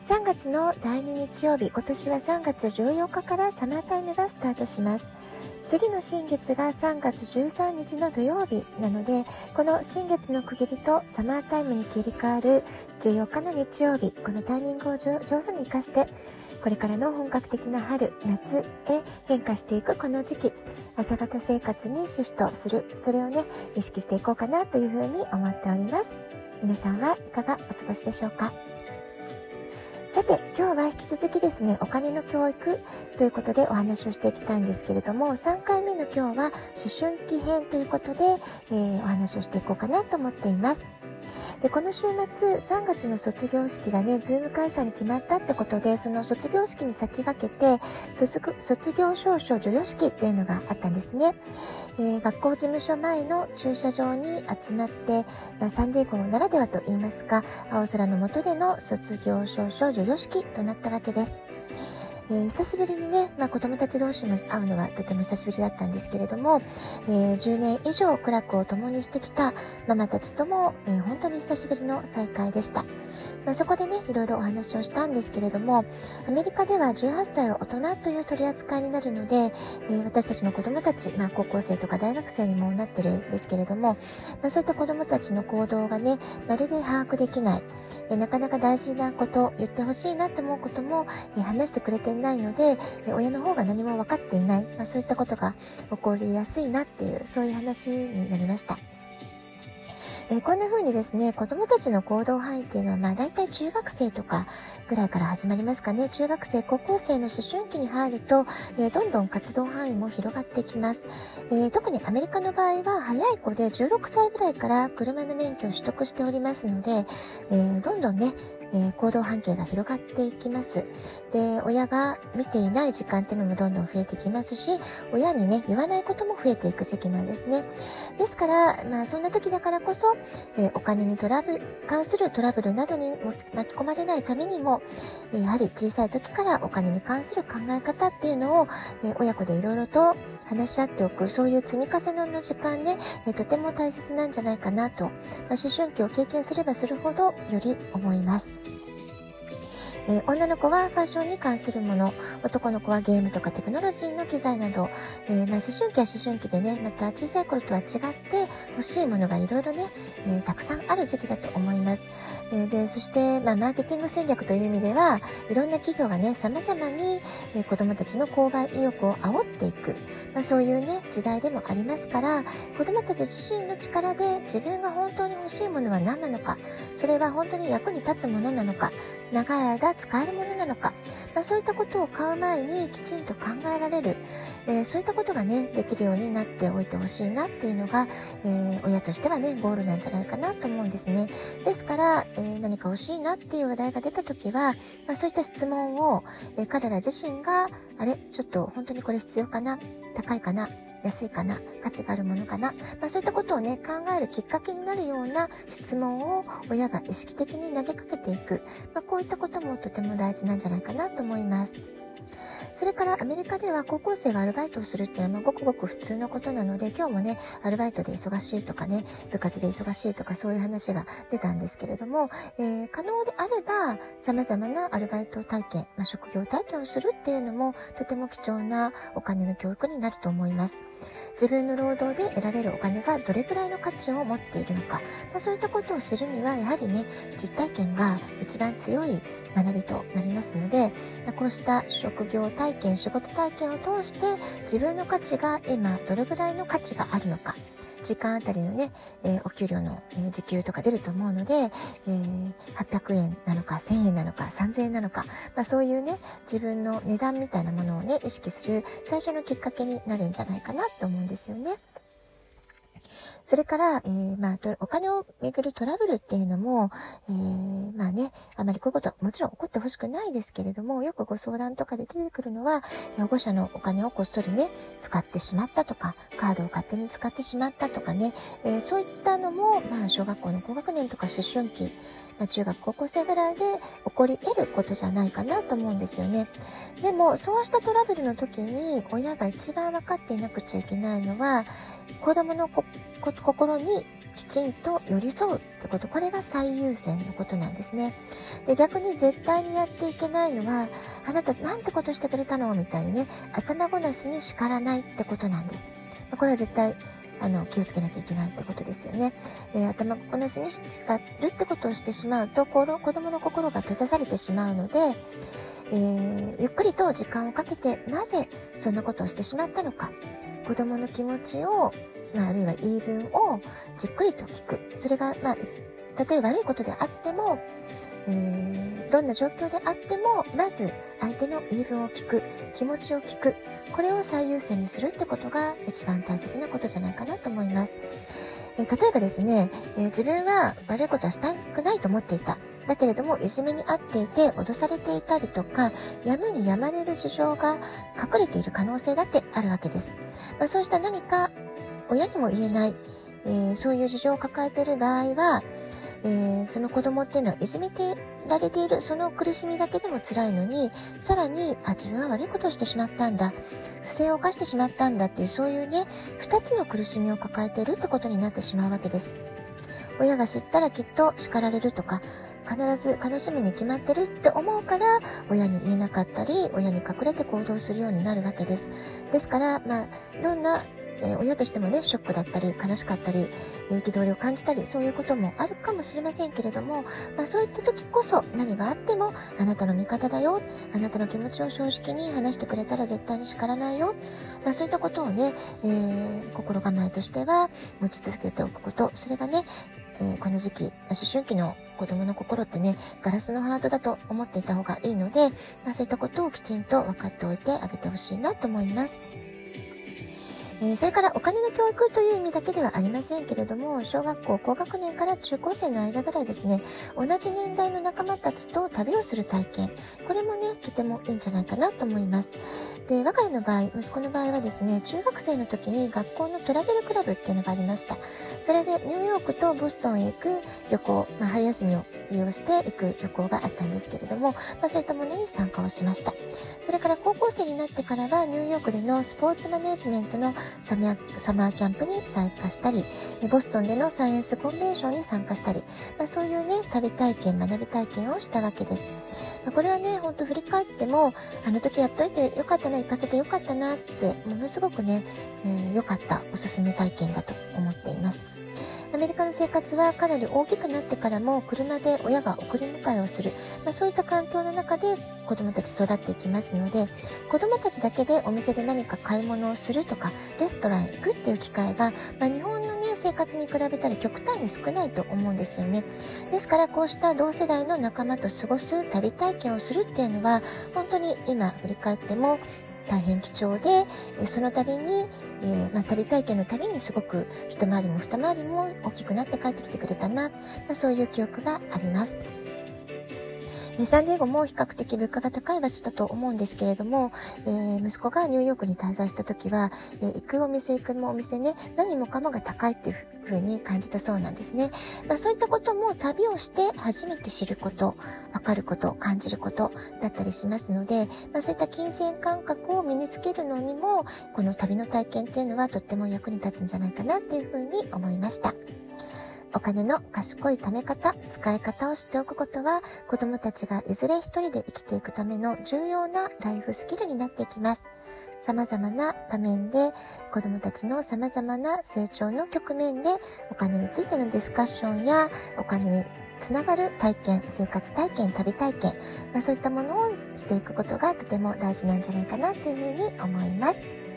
3月の第2日曜日、今年は3月14日からサマータイムがスタートします。次の新月が3月13日の土曜日なので、この新月の区切りとサマータイムに切り替わる14日の日曜日、このタイミングを上手に活かして、これからの本格的な春、夏へ変化していくこの時期、朝方生活にシフトする、それをね、意識していこうかなというふうに思っております。皆さんはいかがお過ごしでしょうか？で、今日は引き続きですね、お金の教育ということでお話をしていきたいんですけれども、3回目の今日は思春期編ということで、えー、お話をしていこうかなと思っています。で、この週末、3月の卒業式がね、ズーム開催に決まったってことで、その卒業式に先駆けて、卒業証書授与式っていうのがあったんですね。えー、学校事務所前の駐車場に集まって、あ、サンデー号ならではと言いますか、青空の下での卒業証書授与式となったわけです。えー、久しぶりにね、まあ、子供たち同士も会うのはとても久しぶりだったんですけれども、えー、10年以上苦楽を共にしてきたママたちとも、えー、本当に久しぶりの再会でした。まあ、そこでね、いろいろお話をしたんですけれども、アメリカでは18歳は大人という取り扱いになるので、えー、私たちの子供たち、まあ、高校生とか大学生にもなってるんですけれども、まあ、そういった子供たちの行動がね、まるで把握できない。えなかなか大事なこと、言ってほしいなって思うことも、え話してくれていないので、親の方が何も分かっていない、まあ、そういったことが起こりやすいなっていう、そういう話になりました。えこんな風にですね、子供たちの行動範囲っていうのは、まあ大体中学生とかぐらいから始まりますかね。中学生、高校生の思春期に入ると、え、どんどん活動範囲も広がってきます、え、特にアメリカの場合は、早い子で16歳ぐらいから車の免許を取得しておりますので、え、どんどんね、え行動半径が広がっていきます。で、親が見ていない時間っていうのもどんどん増えてきますし、親にね、言わないことも増えていく時期なんですね。ですから、まあそんな時だからこそ、えー、お金にトラブル、関するトラブルなどに巻き込まれないためにも、やはり小さい時からお金に関する考え方っていうのを、え、親子でいろいろと話し合っておく、そういう積み重ねの時間ね、え、とても大切なんじゃないかなと、まあ、思春期を経験すればするほどより思います。えー、女の子はファッションに関するもの、男の子はゲームとかテクノロジーの機材など、えー、まあ、思春期は思春期でね、また小さい頃とは違って欲しいものがいろいろね、えー、たくさんある時期だと思います。えで、そして、まあ、マーケティング戦略という意味では、いろんな企業がね、様々に、え子供たちの購買意欲を煽っていく、まあ、そういうね、時代でもありますから、子供たち自身の力で自分が本当に欲しいものは何なのか、それは本当に役に立つものなのか、長い間使えるものなのか、まあ、そういったことを買う前にきちんと考えられる、えー、そういったことがね、できるようになっておいてほしいなっていうのが、えー、親としてはね、ゴールなんじゃないかなと思うんですね。ですから、えー、何か欲しいなっていう話題が出た時は、まあ、そういった質問を、え彼ら自身が、あれちょっと本当にこれ必要かな高いかな安いかな価値があるものかな、まあ、そういったことをね、考えるきっかけになるような質問を親が意識的に投げかけていく、まあ、こういったこともとても大事なんじゃないかなと思います。それからアメリカでは高校生がアルバイトをするっていうのはごくごく普通のことなので、今日もね、アルバイトで忙しいとかね、部活で忙しいとかそういう話が出たんですけれども、えー、可能であれば様々なアルバイト体験、まあ、職業体験をするっていうのもとても貴重なお金の教育になると思います。自分の労働で得られるお金がどれくらいの価値を持っているのか、まあ、そういったことを知るには、やはりね、実体験が一番強い学びとなりますので、こうした職業体験、仕事体験を通して自分の価値が今どれぐらいの価値があるのか、時間あたりのね、えー、お給料の、え、時給とか出ると思うので、えー、800円なのか1000円なのか3000円なのか、まあ、そういうね、自分の値段みたいなものをね、意識する最初のきっかけになるんじゃないかなと思うんですよね。それから、えー、まあ、お金をめぐるトラブルっていうのも、えー、まあね、あまりこういうこと、もちろん起こってほしくないですけれども、よくご相談とかで出てくるのは、保護者のお金をこっそりね、使ってしまったとか、カードを勝手に使ってしまったとかね、えー、そういったのも、まあ、小学校の高学年とか思春期、まあ、中学高校生ぐらいで起こり得ることじゃないかなと思うんですよね。でも、そうしたトラブルの時に、親が一番分かっていなくちゃいけないのは、子供の心にきちんと寄り添うってこと、これが最優先のことなんですね。で、逆に絶対にやっていけないのは、あなたなんてことしてくれたの？みたいにね、頭ごなしに叱らないってことなんです。これは絶対、あの、気をつけなきゃいけないってことですよね。えー、頭ごなしに叱るってことをしてしまうと、子供の心が閉ざされてしまうので、えー、ゆっくりと時間をかけて、なぜそんなことをしてしまったのか、子供の気持ちを、まあ、あるいは言い分をじっくりと聞く。それが、まあ、たとえ悪いことであっても、えー、どんな状況であっても、まず相手の言い分を聞く、気持ちを聞く、これを最優先にするってことが一番大切なことじゃないかなと思います。えー、例えばですね、えー、自分は悪いことはしたくないと思っていた。だけれども、いじめにあっていて、脅されていたりとか、やむにやまれる事情が隠れている可能性だってあるわけです。まあ、そうした何か、親にも言えない、えー、そういう事情を抱えている場合は、えー、その子供っていうのはいじめてられている、その苦しみだけでも辛いのに、さらに、あ、自分は悪いことをしてしまったんだ。不正を犯してしまったんだっていう、そういうね、二つの苦しみを抱えているってことになってしまうわけです。親が知ったらきっと叱られるとか、必ず悲しむに決まってるって思うから、親に言えなかったり、親に隠れて行動するようになるわけです。ですから、まあ、どんなえー、親としてもね、ショックだったり、悲しかったり、憤りを感じたり、そういうこともあるかもしれませんけれども、まあそういった時こそ何があっても、あなたの味方だよ、あなたの気持ちを正直に話してくれたら絶対に叱らないよ、まあそういったことをね、えー、心構えとしては持ち続けておくこと、それがね、えー、この時期、思春期の子供の心ってね、ガラスのハートだと思っていた方がいいので、まあ、そういったことをきちんと分かっておいてあげてほしいなと思います。え、それからお金の教育という意味だけではありませんけれども、小学校高学年から中高生の間ぐらいですね、同じ年代の仲間たちと旅をする体験、これもね、とてもいいんじゃないかなと思います。で、我が家の場合、息子の場合はですね、中学生の時に学校のトラベルクラブっていうのがありました。それでニューヨークとボストンへ行く旅行、まあ、春休みを利用して行く旅行があったんですけれども、まあ、そういったものに参加をしました。それから校生になってからはニューヨークでのスポーツマネージメントのサマーキャンプに参加したり、ボストンでのサイエンスコンベンションに参加したり、まあ、そういうね、旅体験、学び体験をしたわけです。まあ、これはね、ほんと振り返っても、あの時やっといてよかったな、行かせてよかったなって、ものすごくね、良えー、かったおすすめ体験だと思っています。の生活はかなり大きくなってからも車で親が送り迎えをする、まあ、そういった環境の中で子供たち育っていきますので、子供たちだけでお店で何か買い物をするとか、レストランへ行くっていう機会が、まあ、日本のね、生活に比べたら極端に少ないと思うんですよね。ですからこうした同世代の仲間と過ごす旅体験をするっていうのは、本当に今振り返っても大変貴重で、えその度に、えー、まあ、旅体験の度にすごく一回りも二回りも大きくなって帰ってきてくれたな、まあ、そういう記憶があります。サンディエゴも比較的物価が高い場所だと思うんですけれども、えー、息子がニューヨークに滞在した時は、えー、行くお店行くお店ね、何もかもが高いっていう風に感じたそうなんですね。まあ、そういったことも旅をして初めて知ること、わかること、感じることだったりしますので、まあ、そういった金銭感覚を身につけるのにも、この旅の体験っていうのはとっても役に立つんじゃないかなっていう風に思いました。お金の賢い貯め方、使い方を知っておくことは、子供たちがいずれ一人で生きていくための重要なライフスキルになっていきます。様々な場面で子供たちの様々な成長の局面でお金についてのディスカッションやお金につながる体験、生活体験、旅体験、まあ、そういったものをしていくことがとても大事なんじゃないかなっていうふうに思います。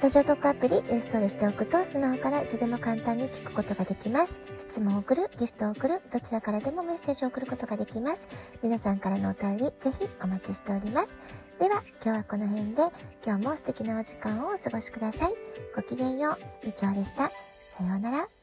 ラジオトークアプリインストールしておくと、スマホからいつでも簡単に聞くことができます。質問を送る、ギフトを送る、どちらからでもメッセージを送ることができます。皆さんからのお便り、ぜひお待ちしております。では、今日はこの辺で、今日も素敵なお時間をお過ごしください。ごきげんよう、以上でした。さようなら。